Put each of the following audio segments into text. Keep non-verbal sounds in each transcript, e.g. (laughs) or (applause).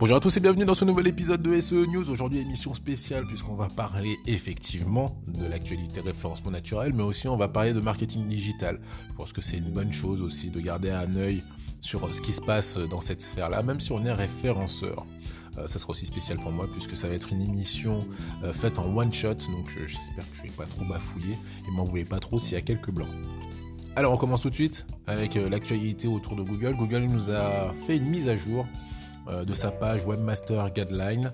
Bonjour à tous et bienvenue dans ce nouvel épisode de SE News. Aujourd'hui, émission spéciale puisqu'on va parler effectivement de l'actualité référencement naturel, mais aussi on va parler de marketing digital. Je pense que c'est une bonne chose aussi de garder un œil sur ce qui se passe dans cette sphère-là, même si on est référenceur. Euh, ça sera aussi spécial pour moi puisque ça va être une émission euh, faite en one shot, donc euh, j'espère que je vais pas trop bafouiller et m'en voulez pas trop s'il y a quelques blancs. Alors on commence tout de suite avec l'actualité autour de Google. Google nous a fait une mise à jour euh, de sa page Webmaster Guideline.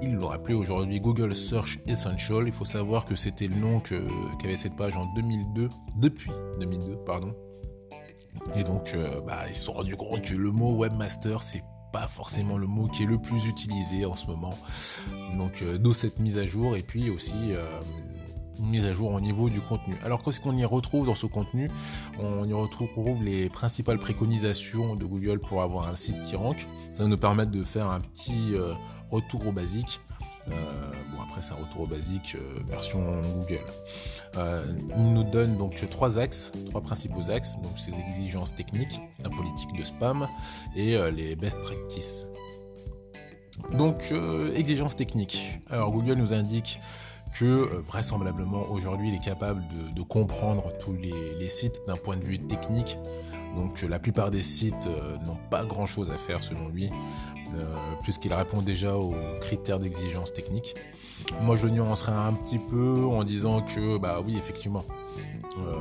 Il l'a rappelé aujourd'hui Google Search Essential. Il faut savoir que c'était le nom qu'avait cette page en 2002, depuis 2002, pardon. Et donc, euh, bah, ils se sont rendus compte que le mot webmaster, c'est pas forcément le mot qui est le plus utilisé en ce moment. Donc, euh, d'où cette mise à jour. Et puis aussi, mise à jour au niveau du contenu. Alors qu'est-ce qu'on y retrouve dans ce contenu? On y retrouve les principales préconisations de Google pour avoir un site qui rank. Ça va nous permettre de faire un petit euh, retour au basique. Euh, bon après c'est un retour au basique euh, version Google. il nous donne donc trois axes, trois principaux axes, donc ces exigences techniques, la politique de spam et les best practices. Donc exigences techniques. Alors Google nous indique euh, vraisemblablement aujourd'hui il est capable de, comprendre tous les, sites d'un point de vue technique. Donc euh, la plupart des sites euh, n'ont pas grand chose à faire selon lui, puisqu'il répond déjà aux critères d'exigence technique. Moi je nuancerais un petit peu en disant que bah oui effectivement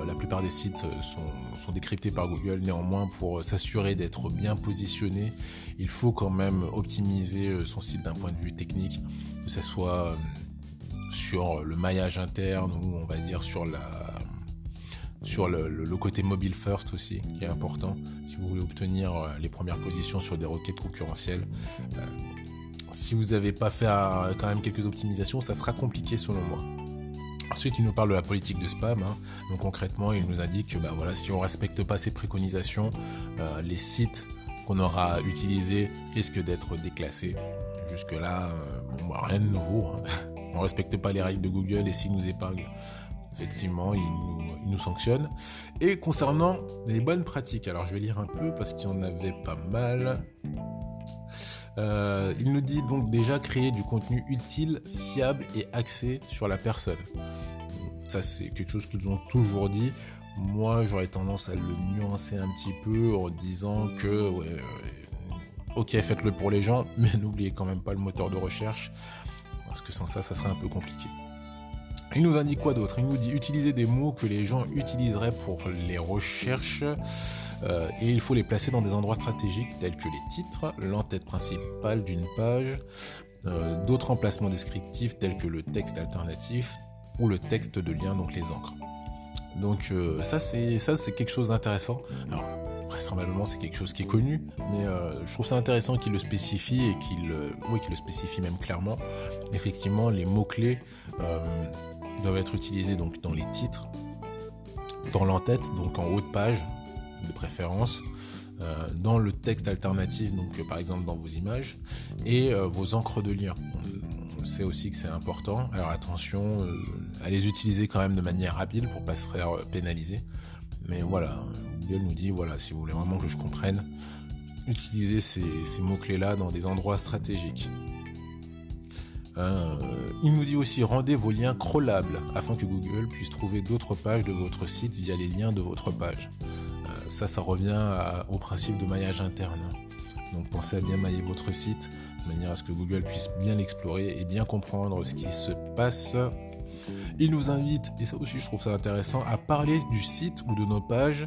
la plupart des sites sont, sont, décryptés par Google. Néanmoins, pour s'assurer d'être bien positionné, il faut quand même optimiser son site d'un point de vue technique, que ce soit sur le maillage interne ou on va dire sur la sur le, côté mobile first aussi qui est important si vous voulez obtenir euh, les premières positions sur des requêtes concurrentielles euh, si vous n'avez pas fait euh, quand même quelques optimisations ça sera compliqué selon moi Ensuite, il nous parle de la politique de spam. Hein. Donc concrètement, il nous indique que bah, voilà, si on ne respecte pas ces préconisations, les sites qu'on aura utilisés risquent d'être déclassés. Jusque-là, bah, rien de nouveau. Hein. (laughs) on respecte pas les règles de Google et s'il nous épingle, effectivement, il nous, sanctionne. Et concernant les bonnes pratiques, alors je vais lire un peu parce qu'il y en avait pas mal. Euh, il nous dit donc déjà créer du contenu utile, fiable et axé sur la personne. Ça, c'est quelque chose qu'ils ont toujours dit. Moi, j'aurais tendance à le nuancer un petit peu en disant que, ok, faites-le pour les gens, (laughs) mais n'oubliez quand même pas le moteur de recherche parce que sans ça, ça serait un peu compliqué. Il nous indique quoi d'autre? Il nous dit utiliser des mots que les gens utiliseraient pour les recherches euh, et il faut les placer dans des endroits stratégiques tels que les titres, l'entête principale d'une page, euh, d'autres emplacements descriptifs tels que le texte alternatif ou le texte de lien, donc les encres. Donc euh, ça c'est ça c'est quelque chose d'intéressant. Vraisemblablement c'est quelque chose qui est connu, mais euh, je trouve ça intéressant qu'il le spécifie et qu'il euh, oui, le spécifie même clairement. Effectivement, les mots-clés euh, doivent être utilisés donc dans les titres, dans l'entête, donc en haut de page de préférence, dans le texte alternatif, donc par exemple dans vos images, et vos encres de lien. On sait aussi que c'est important. Alors attention à les utiliser quand même de manière rapide pour pas se faire pénaliser. Mais voilà, Google nous dit, voilà, si vous voulez vraiment que je comprenne, utilisez ces, mots-clés-là dans des endroits stratégiques. Euh, il nous dit aussi rendez vos liens crawlables afin que Google puisse trouver d'autres pages de votre site via les liens de votre page. Euh, ça, ça revient au principe de maillage interne. Donc pensez à bien mailler votre site de manière à ce que Google puisse bien l'explorer et bien comprendre ce qui se passe il nous invite, et ça aussi je trouve ça intéressant, à parler du site ou de nos pages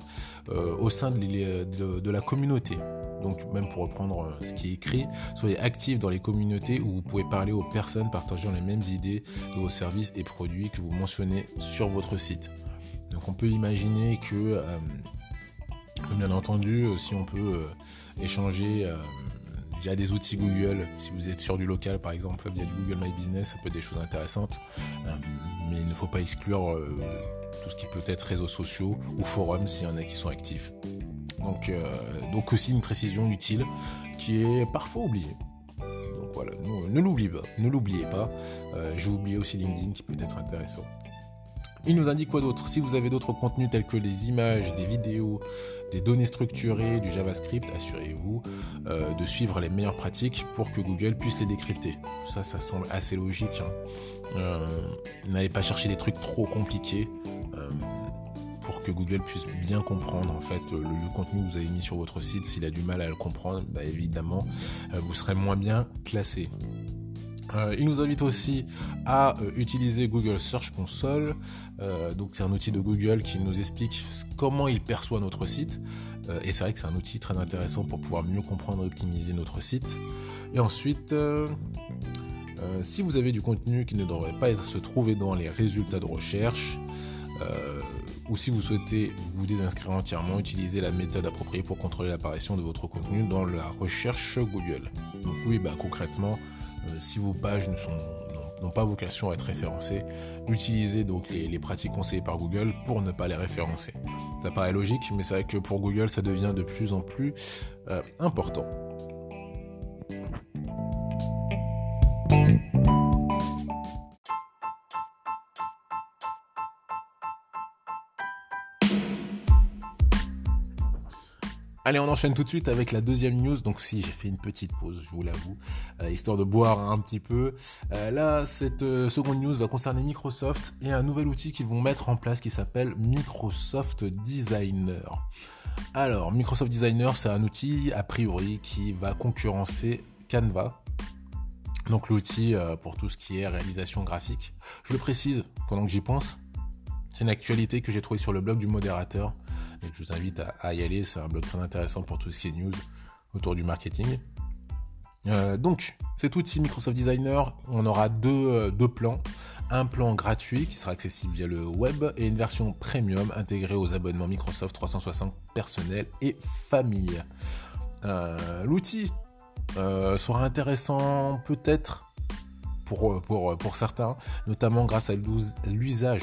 euh, au sein de, la communauté. Donc même pour reprendre euh, ce qui est écrit, soyez actifs dans les communautés où vous pouvez parler aux personnes partageant les mêmes idées de vos services et produits que vous mentionnez sur votre site. Donc on peut imaginer que, euh, bien entendu, si on peut échanger via des outils Google. Si vous êtes sur du local, par exemple, via du Google My Business, ça peut être des choses intéressantes. Euh, mais il ne faut pas exclure euh, tout ce qui peut être réseaux sociaux ou forums s'il y en a qui sont actifs. Donc, euh, donc aussi une précision utile qui est parfois oubliée. Donc voilà, ne l'oubliez pas. Ne l'oubliez pas. J'ai oublié aussi LinkedIn qui peut être intéressant. Il nous indique quoi d'autre? Si vous avez d'autres contenus tels que des images, des vidéos, des données structurées, du JavaScript, assurez-vous euh, de suivre les meilleures pratiques pour que Google puisse les décrypter. Ça, ça semble assez logique. Hein. Euh, n'allez pas chercher des trucs trop compliqués euh, pour que Google puisse bien comprendre en fait le, contenu que vous avez mis sur votre site. S'il a du mal à le comprendre, bah, évidemment, vous serez moins bien classé. Euh, il nous invite aussi à euh, utiliser Google Search Console. Euh, donc c'est un outil de Google qui nous explique comment il perçoit notre site. et c'est vrai que c'est un outil très intéressant pour pouvoir mieux comprendre et optimiser notre site. Et ensuite, si vous avez du contenu qui ne devrait pas être se trouver dans les résultats de recherche, ou si vous souhaitez vous désinscrire entièrement, utilisez la méthode appropriée pour contrôler l'apparition de votre contenu dans la recherche Google. Donc oui, bah, concrètement, si vos pages n'ont pas vocation à être référencées, utilisez donc les, pratiques conseillées par Google pour ne pas les référencer. Ça paraît logique, mais c'est vrai que pour Google, ça devient de plus en plus euh, important. Allez, on enchaîne tout de suite avec la deuxième news. Donc si j'ai fait une petite pause, je vous l'avoue, euh, histoire de boire un petit peu. Euh, là, cette euh, seconde news va concerner Microsoft et un nouvel outil qu'ils vont mettre en place qui s'appelle Microsoft Designer. Alors, Microsoft Designer, c'est un outil a priori qui va concurrencer Canva. Donc l'outil pour tout ce qui est réalisation graphique. Je le précise pendant que j'y pense. C'est une actualité que j'ai trouvée sur le blog du modérateur je vous invite à, y aller, c'est un blog très intéressant pour tout ce qui est news autour du marketing. Euh, donc, cet outil Microsoft Designer, on aura euh, deux, plans. Un plan gratuit qui sera accessible via le web et une version premium intégrée aux abonnements Microsoft 360 personnels et famille. Euh, l'outil sera intéressant peut-être pour, pour, pour, certains, notamment grâce à l'usage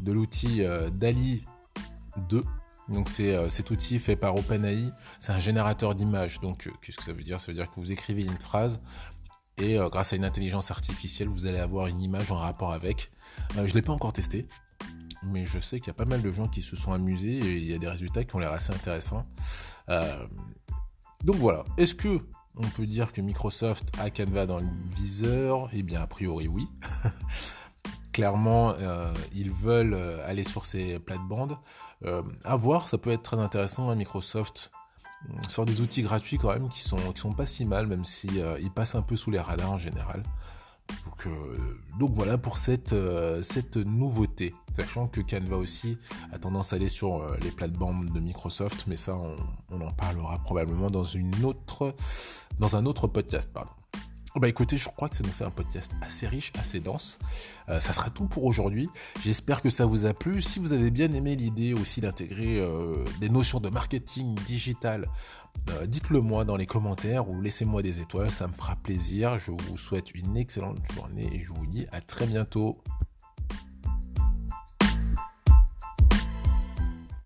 de l'outil DALI 2 donc c'est euh, cet outil fait par OpenAI, c'est un générateur d'images. Donc euh, qu'est-ce que ça veut dire? Ça veut dire que vous écrivez une phrase et euh, grâce à une intelligence artificielle, vous allez avoir une image en rapport avec. je ne l'ai pas encore testé, mais je sais qu'il y a pas mal de gens qui se sont amusés et il y a des résultats qui ont l'air assez intéressants. donc voilà, est-ce que on peut dire que Microsoft a Canva dans le viseur? Eh bien a priori oui. (laughs) clairement, euh, ils veulent euh, aller sur ces plates-bandes. Euh, à voir, ça peut être très intéressant. Hein, Microsoft sort des outils gratuits quand même qui sont, qui sont pas si mal, même si ils passent un peu sous les radars en général. Donc, voilà pour cette, cette nouveauté. Sachant que Canva aussi a tendance à aller sur les plates-bandes de Microsoft, mais ça on, en parlera probablement dans, une autre, dans un autre podcast. Bah écoutez, je crois que ça nous fait un podcast assez riche, assez dense. Euh, ça sera tout pour aujourd'hui. J'espère que ça vous a plu. Si vous avez bien aimé l'idée aussi d'intégrer euh, des notions de marketing digital, euh, dites-le moi dans les commentaires ou laissez-moi des étoiles, ça me fera plaisir. Je vous souhaite une excellente journée et je vous dis à très bientôt.